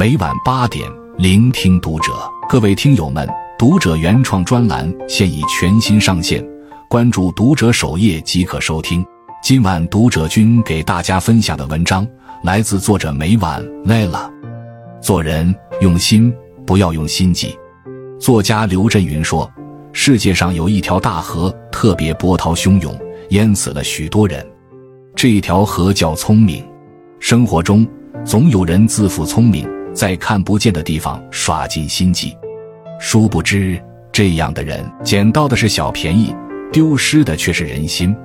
每晚八点，聆听读者。各位听友们，读者原创专栏现已全新上线，关注读者首页即可收听。今晚读者君给大家分享的文章来自作者每晚累了。做人用心，不要用心计。作家刘震云说：“世界上有一条大河，特别波涛汹涌，淹死了许多人。这一条河叫聪明。生活中总有人自负聪明。”在看不见的地方耍尽心计，殊不知这样的人捡到的是小便宜，丢失的却是人心。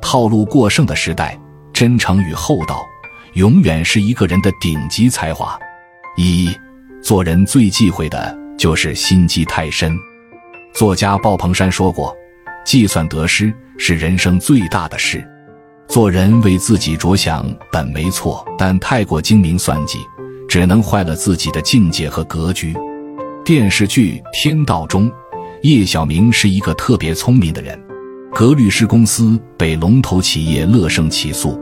套路过剩的时代，真诚与厚道永远是一个人的顶级才华。一做人最忌讳的就是心机太深。作家鲍鹏山说过：“计算得失是人生最大的事。做人为自己着想本没错，但太过精明算计。”只能坏了自己的境界和格局。电视剧《天道》中，叶晓明是一个特别聪明的人。格律师公司被龙头企业乐盛起诉，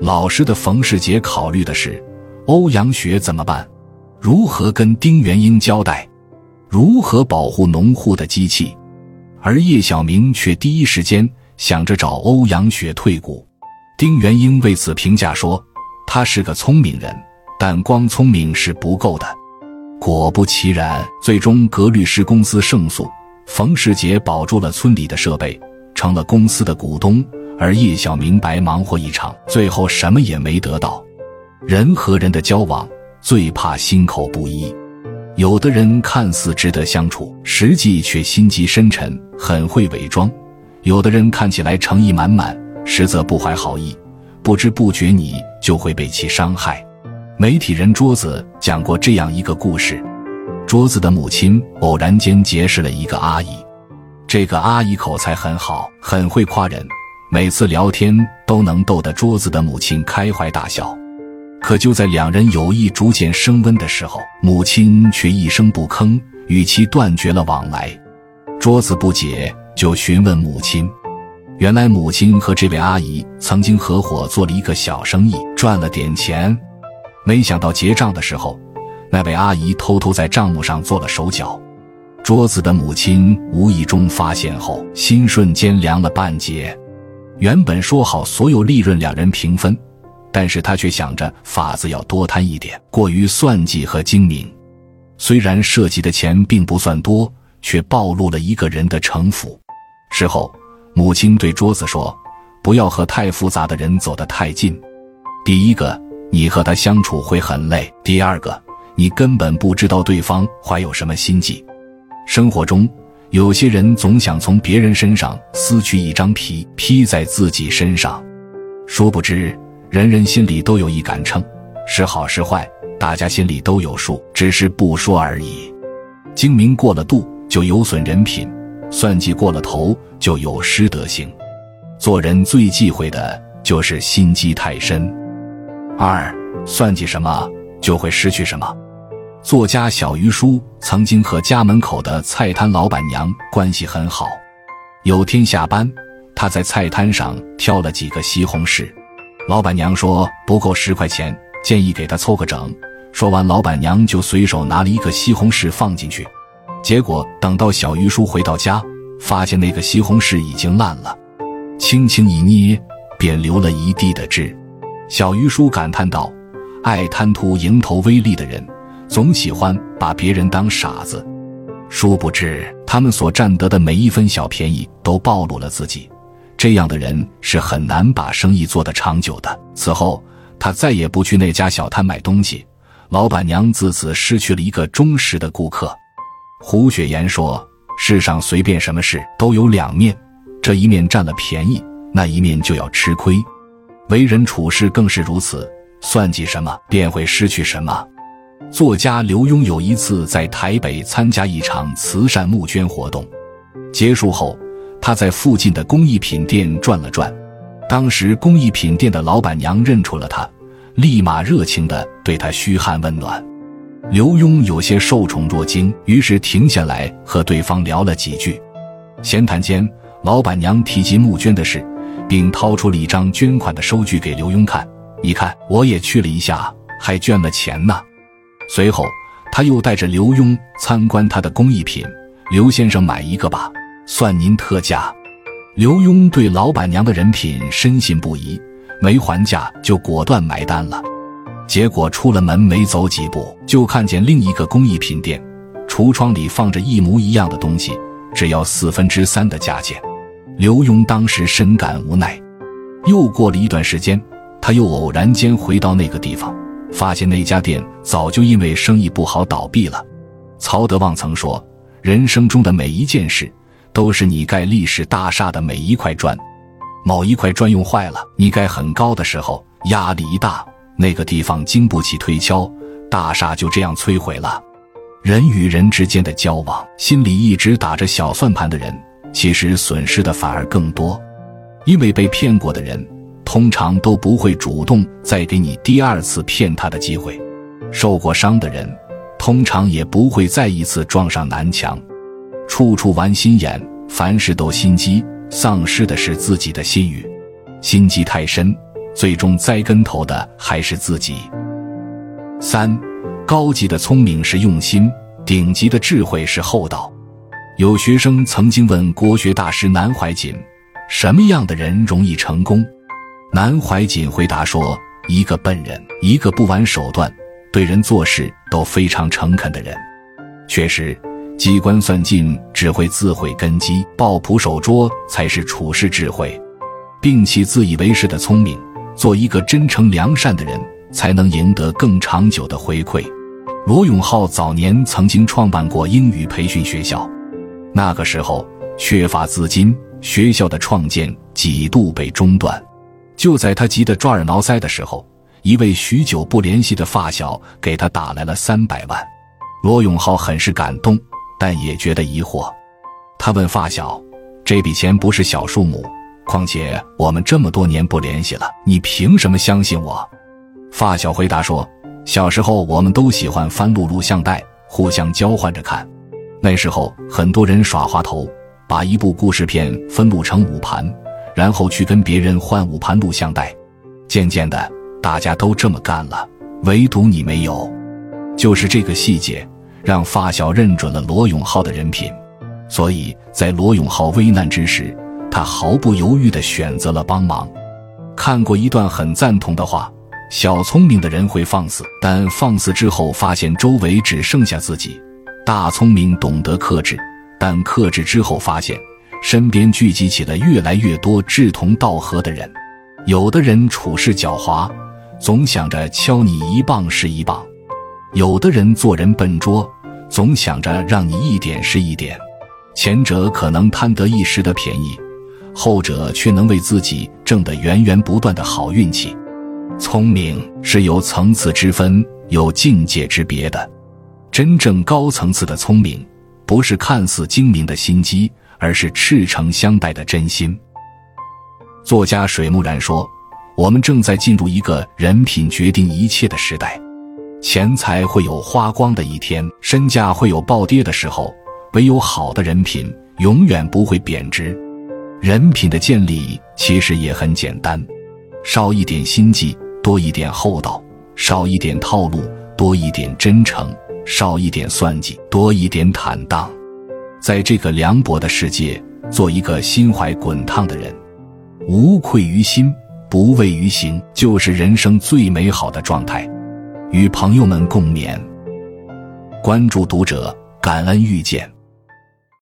老实的冯世杰考虑的是欧阳雪怎么办，如何跟丁元英交代，如何保护农户的机器，而叶小明却第一时间想着找欧阳雪退股。丁元英为此评价说：“他是个聪明人。”但光聪明是不够的，果不其然，最终格律师公司胜诉，冯世杰保住了村里的设备，成了公司的股东，而叶晓明白忙活一场，最后什么也没得到。人和人的交往最怕心口不一，有的人看似值得相处，实际却心机深沉，很会伪装；有的人看起来诚意满满，实则不怀好意，不知不觉你就会被其伤害。媒体人桌子讲过这样一个故事：桌子的母亲偶然间结识了一个阿姨，这个阿姨口才很好，很会夸人，每次聊天都能逗得桌子的母亲开怀大笑。可就在两人友谊逐渐升温的时候，母亲却一声不吭，与其断绝了往来。桌子不解，就询问母亲。原来母亲和这位阿姨曾经合伙做了一个小生意，赚了点钱。没想到结账的时候，那位阿姨偷偷在账目上做了手脚。桌子的母亲无意中发现后，心瞬间凉了半截。原本说好所有利润两人平分，但是他却想着法子要多贪一点，过于算计和精明。虽然涉及的钱并不算多，却暴露了一个人的城府。事后，母亲对桌子说：“不要和太复杂的人走得太近。第一个。”你和他相处会很累。第二个，你根本不知道对方怀有什么心计。生活中，有些人总想从别人身上撕去一张皮，披在自己身上，殊不知，人人心里都有一杆秤，是好是坏，大家心里都有数，只是不说而已。精明过了度，就有损人品；算计过了头，就有失德行。做人最忌讳的就是心机太深。二算计什么就会失去什么。作家小鱼叔曾经和家门口的菜摊老板娘关系很好。有天下班，他在菜摊上挑了几个西红柿，老板娘说不够十块钱，建议给他凑个整。说完，老板娘就随手拿了一个西红柿放进去。结果等到小鱼叔回到家，发现那个西红柿已经烂了，轻轻一捏，便流了一地的汁。小鱼叔感叹道：“爱贪图蝇头微利的人，总喜欢把别人当傻子。殊不知，他们所占得的每一分小便宜，都暴露了自己。这样的人是很难把生意做得长久的。”此后，他再也不去那家小摊买东西，老板娘自此失去了一个忠实的顾客。胡雪岩说：“世上随便什么事都有两面，这一面占了便宜，那一面就要吃亏。”为人处事更是如此，算计什么便会失去什么。作家刘墉有一次在台北参加一场慈善募捐活动，结束后，他在附近的工艺品店转了转。当时工艺品店的老板娘认出了他，立马热情地对他嘘寒问暖。刘墉有些受宠若惊，于是停下来和对方聊了几句。闲谈间，老板娘提及募捐的事。并掏出了一张捐款的收据给刘墉看，你看，我也去了一下，还捐了钱呢。随后，他又带着刘墉参观他的工艺品。刘先生买一个吧，算您特价。刘墉对老板娘的人品深信不疑，没还价就果断买单了。结果出了门没走几步，就看见另一个工艺品店，橱窗里放着一模一样的东西，只要四分之三的价钱。刘墉当时深感无奈。又过了一段时间，他又偶然间回到那个地方，发现那家店早就因为生意不好倒闭了。曹德旺曾说：“人生中的每一件事，都是你盖历史大厦的每一块砖。某一块砖用坏了，你盖很高的时候，压力一大。”那个地方经不起推敲，大厦就这样摧毁了。人与人之间的交往，心里一直打着小算盘的人，其实损失的反而更多。因为被骗过的人，通常都不会主动再给你第二次骗他的机会；受过伤的人，通常也不会再一次撞上南墙。处处玩心眼，凡事都心机，丧失的是自己的信誉。心机太深。最终栽跟头的还是自己。三，高级的聪明是用心，顶级的智慧是厚道。有学生曾经问国学大师南怀瑾：“什么样的人容易成功？”南怀瑾回答说：“一个笨人，一个不玩手段，对人做事都非常诚恳的人。”确实，机关算尽只会自毁根基，抱朴守拙才是处世智慧。摒弃自以为是的聪明。做一个真诚良善的人，才能赢得更长久的回馈。罗永浩早年曾经创办过英语培训学校，那个时候缺乏资金，学校的创建几度被中断。就在他急得抓耳挠腮的时候，一位许久不联系的发小给他打来了三百万。罗永浩很是感动，但也觉得疑惑。他问发小：“这笔钱不是小数目？”况且我们这么多年不联系了，你凭什么相信我？发小回答说：“小时候我们都喜欢翻录录像带，互相交换着看。那时候很多人耍滑头，把一部故事片分录成五盘，然后去跟别人换五盘录像带。渐渐的，大家都这么干了，唯独你没有。就是这个细节，让发小认准了罗永浩的人品，所以在罗永浩危难之时。”他毫不犹豫地选择了帮忙。看过一段很赞同的话：小聪明的人会放肆，但放肆之后发现周围只剩下自己；大聪明懂得克制，但克制之后发现身边聚集起了越来越多志同道合的人。有的人处事狡猾，总想着敲你一棒是一棒；有的人做人笨拙，总想着让你一点是一点。前者可能贪得一时的便宜。后者却能为自己挣得源源不断的好运气。聪明是有层次之分、有境界之别的。真正高层次的聪明，不是看似精明的心机，而是赤诚相待的真心。作家水木然说：“我们正在进入一个人品决定一切的时代。钱财会有花光的一天，身价会有暴跌的时候，唯有好的人品永远不会贬值。”人品的建立其实也很简单，少一点心计，多一点厚道；少一点套路，多一点真诚；少一点算计，多一点坦荡。在这个凉薄的世界，做一个心怀滚烫的人，无愧于心，不畏于行，就是人生最美好的状态。与朋友们共勉。关注读者，感恩遇见。